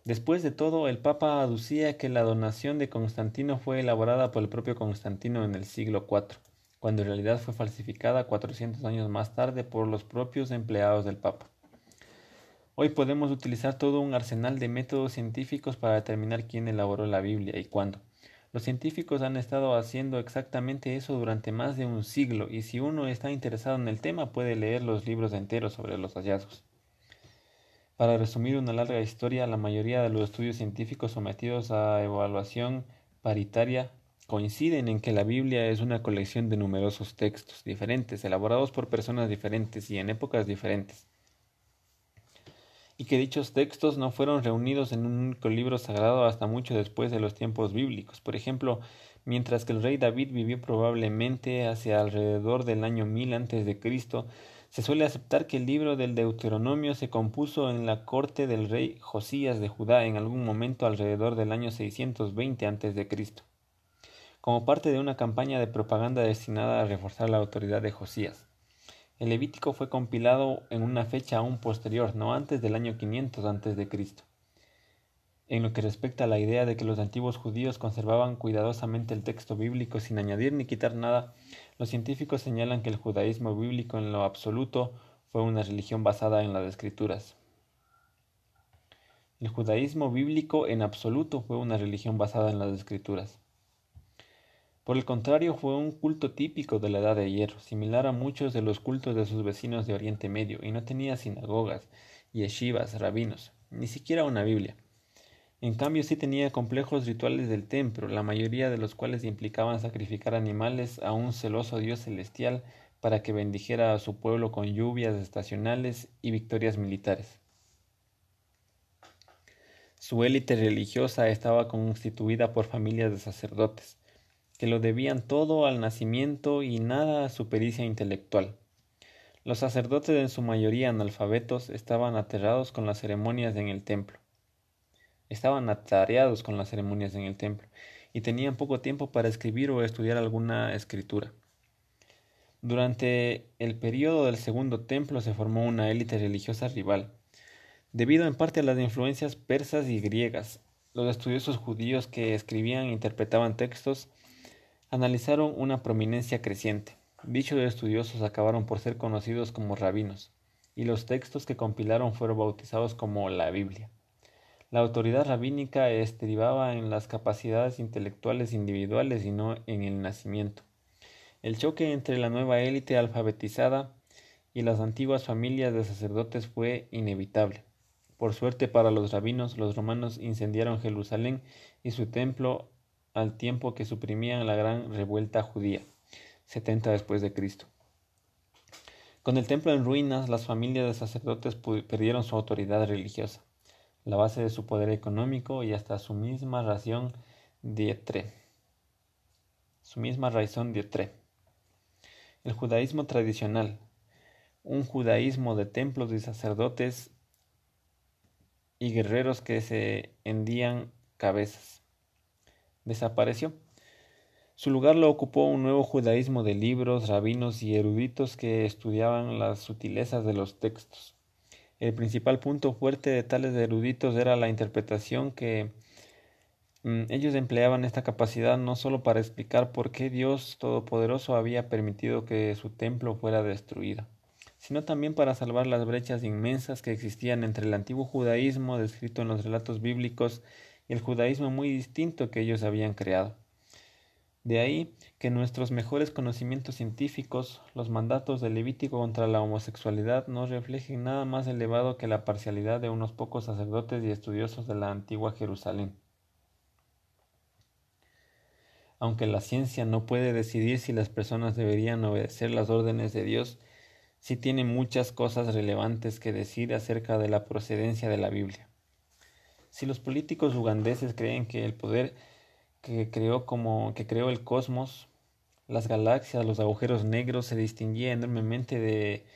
Después de todo, el Papa aducía que la donación de Constantino fue elaborada por el propio Constantino en el siglo IV, cuando en realidad fue falsificada 400 años más tarde por los propios empleados del Papa. Hoy podemos utilizar todo un arsenal de métodos científicos para determinar quién elaboró la Biblia y cuándo. Los científicos han estado haciendo exactamente eso durante más de un siglo y si uno está interesado en el tema puede leer los libros enteros sobre los hallazgos. Para resumir una larga historia, la mayoría de los estudios científicos sometidos a evaluación paritaria coinciden en que la Biblia es una colección de numerosos textos diferentes, elaborados por personas diferentes y en épocas diferentes y que dichos textos no fueron reunidos en un único libro sagrado hasta mucho después de los tiempos bíblicos. Por ejemplo, mientras que el rey David vivió probablemente hacia alrededor del año 1000 antes de Cristo, se suele aceptar que el libro del Deuteronomio se compuso en la corte del rey Josías de Judá en algún momento alrededor del año 620 antes de Cristo, como parte de una campaña de propaganda destinada a reforzar la autoridad de Josías. El Levítico fue compilado en una fecha aún posterior, no antes del año 500 antes de Cristo. En lo que respecta a la idea de que los antiguos judíos conservaban cuidadosamente el texto bíblico sin añadir ni quitar nada, los científicos señalan que el judaísmo bíblico en lo absoluto fue una religión basada en las escrituras. El judaísmo bíblico en absoluto fue una religión basada en las escrituras. Por el contrario, fue un culto típico de la Edad de Hierro, similar a muchos de los cultos de sus vecinos de Oriente Medio, y no tenía sinagogas, yeshivas, rabinos, ni siquiera una Biblia. En cambio, sí tenía complejos rituales del templo, la mayoría de los cuales implicaban sacrificar animales a un celoso Dios celestial para que bendijera a su pueblo con lluvias estacionales y victorias militares. Su élite religiosa estaba constituida por familias de sacerdotes, que lo debían todo al nacimiento y nada a su pericia intelectual. Los sacerdotes, en su mayoría analfabetos, estaban aterrados con las ceremonias en el templo. Estaban atareados con las ceremonias en el templo y tenían poco tiempo para escribir o estudiar alguna escritura. Durante el periodo del segundo templo se formó una élite religiosa rival. Debido en parte a las influencias persas y griegas, los estudiosos judíos que escribían e interpretaban textos analizaron una prominencia creciente. Dichos estudiosos acabaron por ser conocidos como rabinos, y los textos que compilaron fueron bautizados como la Biblia. La autoridad rabínica estribaba en las capacidades intelectuales individuales y no en el nacimiento. El choque entre la nueva élite alfabetizada y las antiguas familias de sacerdotes fue inevitable. Por suerte para los rabinos, los romanos incendiaron Jerusalén y su templo al tiempo que suprimían la gran revuelta judía, 70 después de Cristo. Con el templo en ruinas, las familias de sacerdotes perdieron su autoridad religiosa, la base de su poder económico y hasta su misma ración dietre. Su misma razón dietre. El judaísmo tradicional, un judaísmo de templos y sacerdotes y guerreros que se hendían cabezas desapareció. Su lugar lo ocupó un nuevo judaísmo de libros, rabinos y eruditos que estudiaban las sutilezas de los textos. El principal punto fuerte de tales eruditos era la interpretación que mm, ellos empleaban esta capacidad no sólo para explicar por qué Dios Todopoderoso había permitido que su templo fuera destruido, sino también para salvar las brechas inmensas que existían entre el antiguo judaísmo descrito en los relatos bíblicos el judaísmo muy distinto que ellos habían creado. De ahí que nuestros mejores conocimientos científicos, los mandatos del Levítico contra la homosexualidad, no reflejen nada más elevado que la parcialidad de unos pocos sacerdotes y estudiosos de la antigua Jerusalén. Aunque la ciencia no puede decidir si las personas deberían obedecer las órdenes de Dios, sí tiene muchas cosas relevantes que decir acerca de la procedencia de la Biblia. Si los políticos ugandeses creen que el poder que creó como que creó el cosmos, las galaxias, los agujeros negros se distinguía enormemente de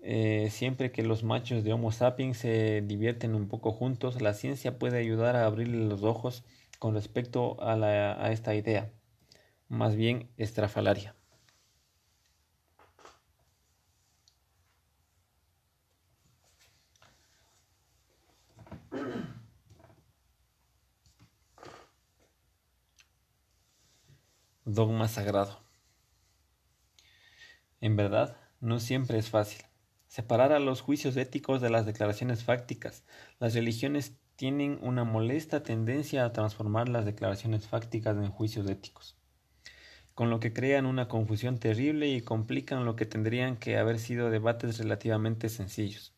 eh, siempre que los machos de Homo sapiens se divierten un poco juntos, la ciencia puede ayudar a abrirle los ojos con respecto a, a esta idea, más bien estrafalaria. Dogma sagrado. En verdad, no siempre es fácil. Separar a los juicios éticos de las declaraciones fácticas. Las religiones tienen una molesta tendencia a transformar las declaraciones fácticas en juicios éticos, con lo que crean una confusión terrible y complican lo que tendrían que haber sido debates relativamente sencillos.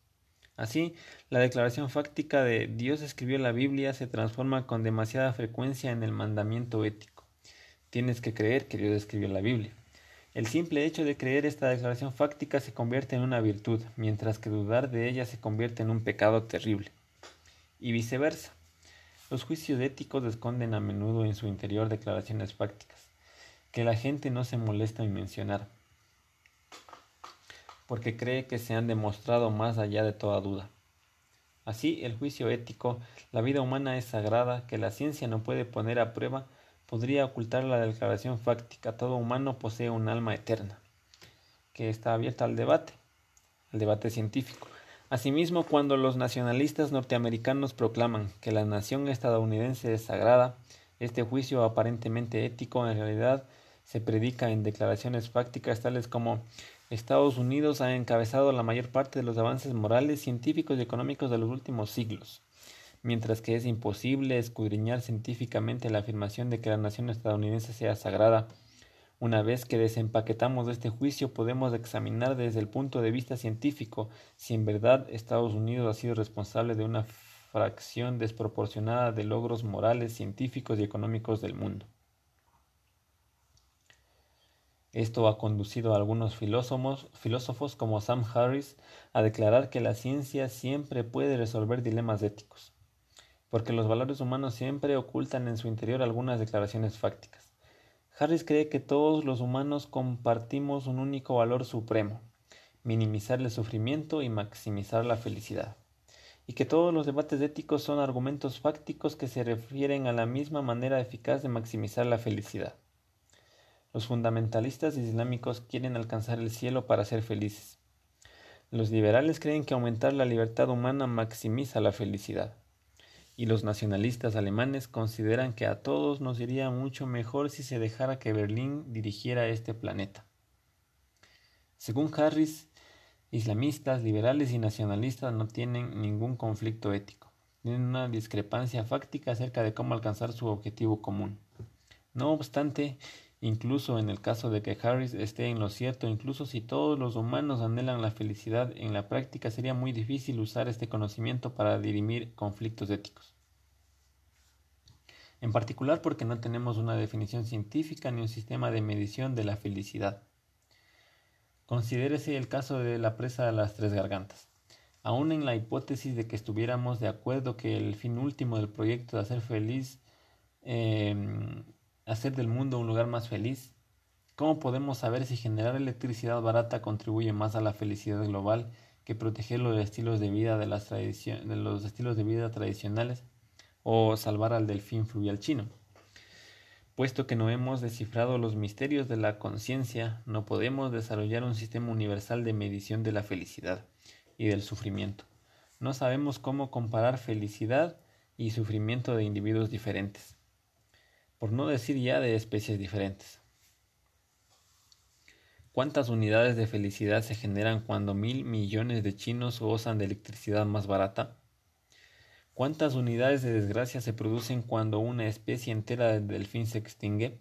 Así, la declaración fáctica de Dios escribió la Biblia se transforma con demasiada frecuencia en el mandamiento ético. Tienes que creer que Dios escribió la Biblia. El simple hecho de creer esta declaración fáctica se convierte en una virtud, mientras que dudar de ella se convierte en un pecado terrible. Y viceversa. Los juicios éticos esconden a menudo en su interior declaraciones fácticas, que la gente no se molesta en mencionar, porque cree que se han demostrado más allá de toda duda. Así, el juicio ético, la vida humana es sagrada, que la ciencia no puede poner a prueba, podría ocultar la declaración fáctica. Todo humano posee un alma eterna, que está abierta al debate, al debate científico. Asimismo, cuando los nacionalistas norteamericanos proclaman que la nación estadounidense es sagrada, este juicio aparentemente ético en realidad se predica en declaraciones fácticas tales como Estados Unidos ha encabezado la mayor parte de los avances morales, científicos y económicos de los últimos siglos mientras que es imposible escudriñar científicamente la afirmación de que la nación estadounidense sea sagrada. Una vez que desempaquetamos este juicio podemos examinar desde el punto de vista científico si en verdad Estados Unidos ha sido responsable de una fracción desproporcionada de logros morales, científicos y económicos del mundo. Esto ha conducido a algunos filósofos, como Sam Harris a declarar que la ciencia siempre puede resolver dilemas éticos porque los valores humanos siempre ocultan en su interior algunas declaraciones fácticas. Harris cree que todos los humanos compartimos un único valor supremo, minimizar el sufrimiento y maximizar la felicidad, y que todos los debates éticos son argumentos fácticos que se refieren a la misma manera eficaz de maximizar la felicidad. Los fundamentalistas islámicos quieren alcanzar el cielo para ser felices. Los liberales creen que aumentar la libertad humana maximiza la felicidad y los nacionalistas alemanes consideran que a todos nos iría mucho mejor si se dejara que Berlín dirigiera este planeta. Según Harris, islamistas, liberales y nacionalistas no tienen ningún conflicto ético, tienen una discrepancia fáctica acerca de cómo alcanzar su objetivo común. No obstante, incluso en el caso de que Harris esté en lo cierto, incluso si todos los humanos anhelan la felicidad, en la práctica sería muy difícil usar este conocimiento para dirimir conflictos éticos. En particular porque no tenemos una definición científica ni un sistema de medición de la felicidad. Considérese el caso de la presa de las tres gargantas. Aún en la hipótesis de que estuviéramos de acuerdo que el fin último del proyecto de hacer feliz em, hacer del mundo un lugar más feliz? ¿Cómo podemos saber si generar electricidad barata contribuye más a la felicidad global que proteger los estilos de vida de, las de los estilos de vida tradicionales o salvar al delfín fluvial chino? Puesto que no hemos descifrado los misterios de la conciencia, no podemos desarrollar un sistema universal de medición de la felicidad y del sufrimiento. No sabemos cómo comparar felicidad y sufrimiento de individuos diferentes por no decir ya de especies diferentes. ¿Cuántas unidades de felicidad se generan cuando mil millones de chinos gozan de electricidad más barata? ¿Cuántas unidades de desgracia se producen cuando una especie entera de delfín se extingue?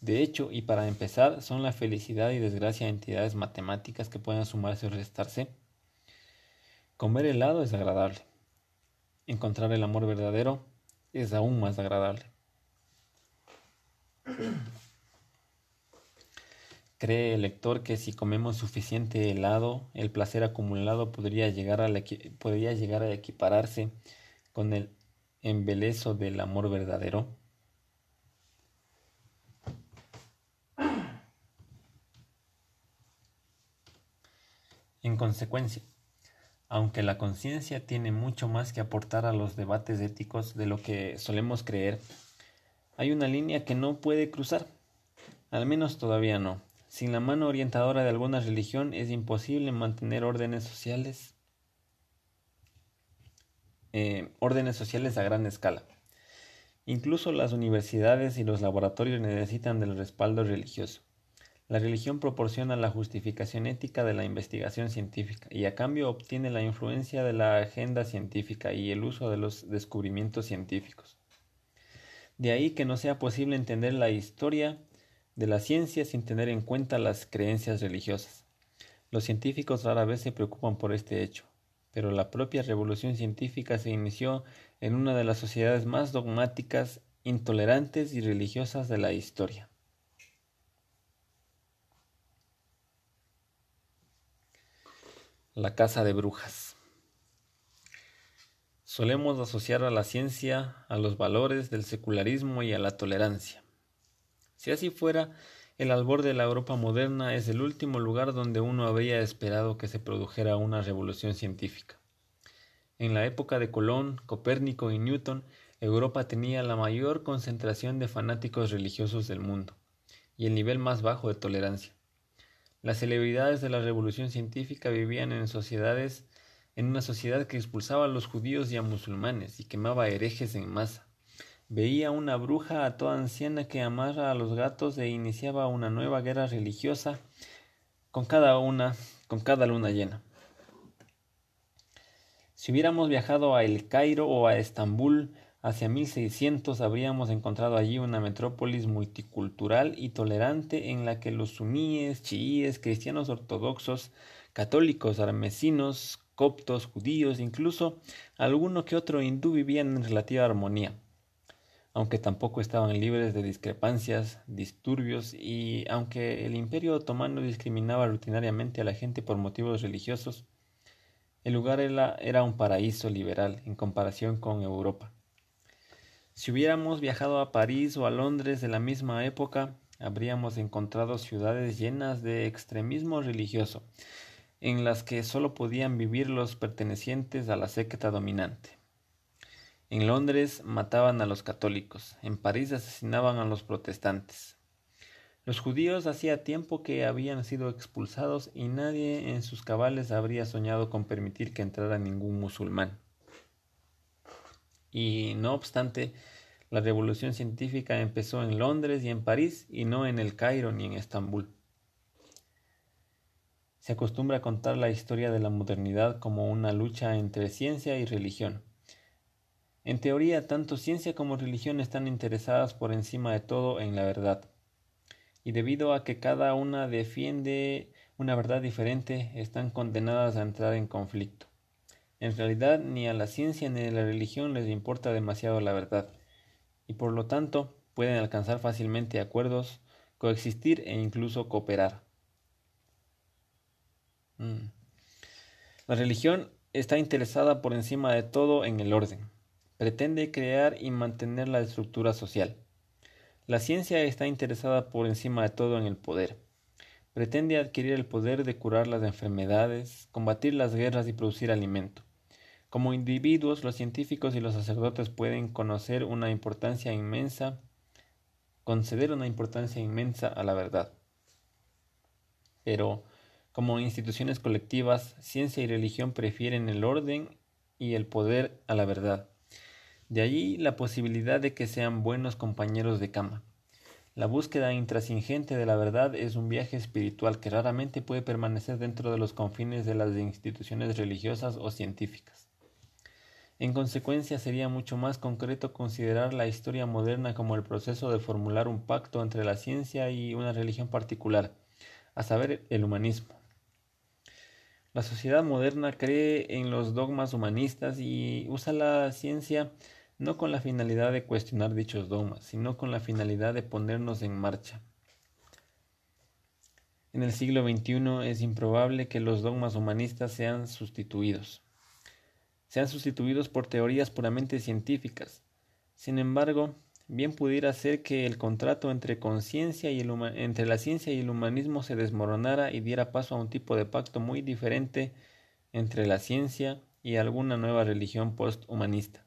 De hecho, y para empezar, ¿son la felicidad y desgracia entidades matemáticas que pueden sumarse o restarse? Comer helado es agradable. Encontrar el amor verdadero es aún más agradable. Cree el lector que si comemos suficiente helado, el placer acumulado podría llegar a, podría llegar a equipararse con el embelezo del amor verdadero? En consecuencia, aunque la conciencia tiene mucho más que aportar a los debates éticos de lo que solemos creer, hay una línea que no puede cruzar, al menos todavía no. Sin la mano orientadora de alguna religión es imposible mantener órdenes sociales, eh, órdenes sociales a gran escala. Incluso las universidades y los laboratorios necesitan del respaldo religioso. La religión proporciona la justificación ética de la investigación científica y a cambio obtiene la influencia de la agenda científica y el uso de los descubrimientos científicos. De ahí que no sea posible entender la historia de la ciencia sin tener en cuenta las creencias religiosas. Los científicos rara vez se preocupan por este hecho, pero la propia revolución científica se inició en una de las sociedades más dogmáticas, intolerantes y religiosas de la historia. La casa de brujas. Solemos asociar a la ciencia a los valores del secularismo y a la tolerancia. Si así fuera, el albor de la Europa moderna es el último lugar donde uno habría esperado que se produjera una revolución científica. En la época de Colón, Copérnico y Newton, Europa tenía la mayor concentración de fanáticos religiosos del mundo y el nivel más bajo de tolerancia. Las celebridades de la revolución científica vivían en sociedades en una sociedad que expulsaba a los judíos y a musulmanes y quemaba herejes en masa. Veía una bruja a toda anciana que amara a los gatos e iniciaba una nueva guerra religiosa con cada una, con cada luna llena. Si hubiéramos viajado a El Cairo o a Estambul, Hacia 1600 habríamos encontrado allí una metrópolis multicultural y tolerante en la que los suníes, chiíes, cristianos ortodoxos, católicos, armesinos, coptos, judíos, incluso alguno que otro hindú vivían en relativa armonía, aunque tampoco estaban libres de discrepancias, disturbios y aunque el imperio otomano discriminaba rutinariamente a la gente por motivos religiosos, el lugar era, era un paraíso liberal en comparación con Europa. Si hubiéramos viajado a París o a Londres de la misma época, habríamos encontrado ciudades llenas de extremismo religioso, en las que sólo podían vivir los pertenecientes a la secta dominante. En Londres mataban a los católicos, en París asesinaban a los protestantes. Los judíos hacía tiempo que habían sido expulsados y nadie en sus cabales habría soñado con permitir que entrara ningún musulmán. Y no obstante, la revolución científica empezó en Londres y en París y no en el Cairo ni en Estambul. Se acostumbra a contar la historia de la modernidad como una lucha entre ciencia y religión. En teoría, tanto ciencia como religión están interesadas por encima de todo en la verdad. Y debido a que cada una defiende una verdad diferente, están condenadas a entrar en conflicto. En realidad ni a la ciencia ni a la religión les importa demasiado la verdad, y por lo tanto pueden alcanzar fácilmente acuerdos, coexistir e incluso cooperar. Mm. La religión está interesada por encima de todo en el orden. Pretende crear y mantener la estructura social. La ciencia está interesada por encima de todo en el poder. Pretende adquirir el poder de curar las enfermedades, combatir las guerras y producir alimento. Como individuos, los científicos y los sacerdotes pueden conocer una importancia inmensa, conceder una importancia inmensa a la verdad. Pero, como instituciones colectivas, ciencia y religión prefieren el orden y el poder a la verdad. De allí la posibilidad de que sean buenos compañeros de cama. La búsqueda intrasingente de la verdad es un viaje espiritual que raramente puede permanecer dentro de los confines de las instituciones religiosas o científicas. En consecuencia, sería mucho más concreto considerar la historia moderna como el proceso de formular un pacto entre la ciencia y una religión particular, a saber, el humanismo. La sociedad moderna cree en los dogmas humanistas y usa la ciencia no con la finalidad de cuestionar dichos dogmas, sino con la finalidad de ponernos en marcha. En el siglo XXI es improbable que los dogmas humanistas sean sustituidos. sean sustituidos por teorías puramente científicas. Sin embargo, bien pudiera ser que el contrato entre conciencia y el entre la ciencia y el humanismo se desmoronara y diera paso a un tipo de pacto muy diferente entre la ciencia y alguna nueva religión posthumanista.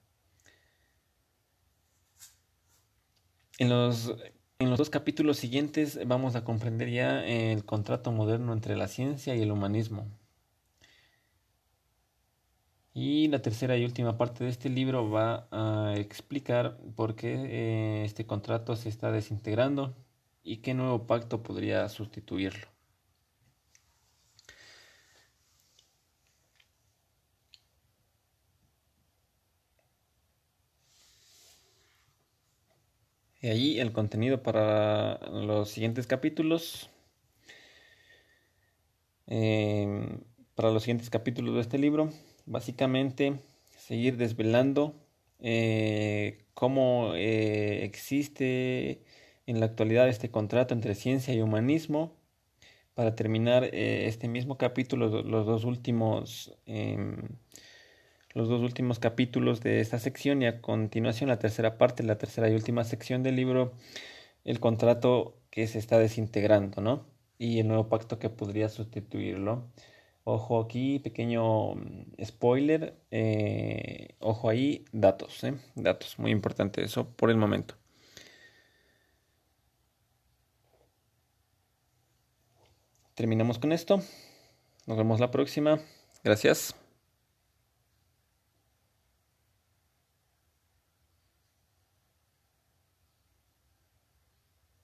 En los, en los dos capítulos siguientes vamos a comprender ya el contrato moderno entre la ciencia y el humanismo. Y la tercera y última parte de este libro va a explicar por qué eh, este contrato se está desintegrando y qué nuevo pacto podría sustituirlo. Y allí el contenido para los siguientes capítulos. Em, para los siguientes capítulos de este libro, básicamente seguir desvelando eh, cómo eh, existe en la actualidad este contrato entre ciencia y humanismo. Para terminar eh, este mismo capítulo, los dos últimos em, los dos últimos capítulos de esta sección y a continuación la tercera parte, la tercera y última sección del libro, el contrato que se está desintegrando, ¿no? Y el nuevo pacto que podría sustituirlo. Ojo aquí, pequeño mm, spoiler, eh, ojo ahí, datos, ¿eh? datos, muy importante eso por el momento. Terminamos con esto, nos vemos la próxima, gracias.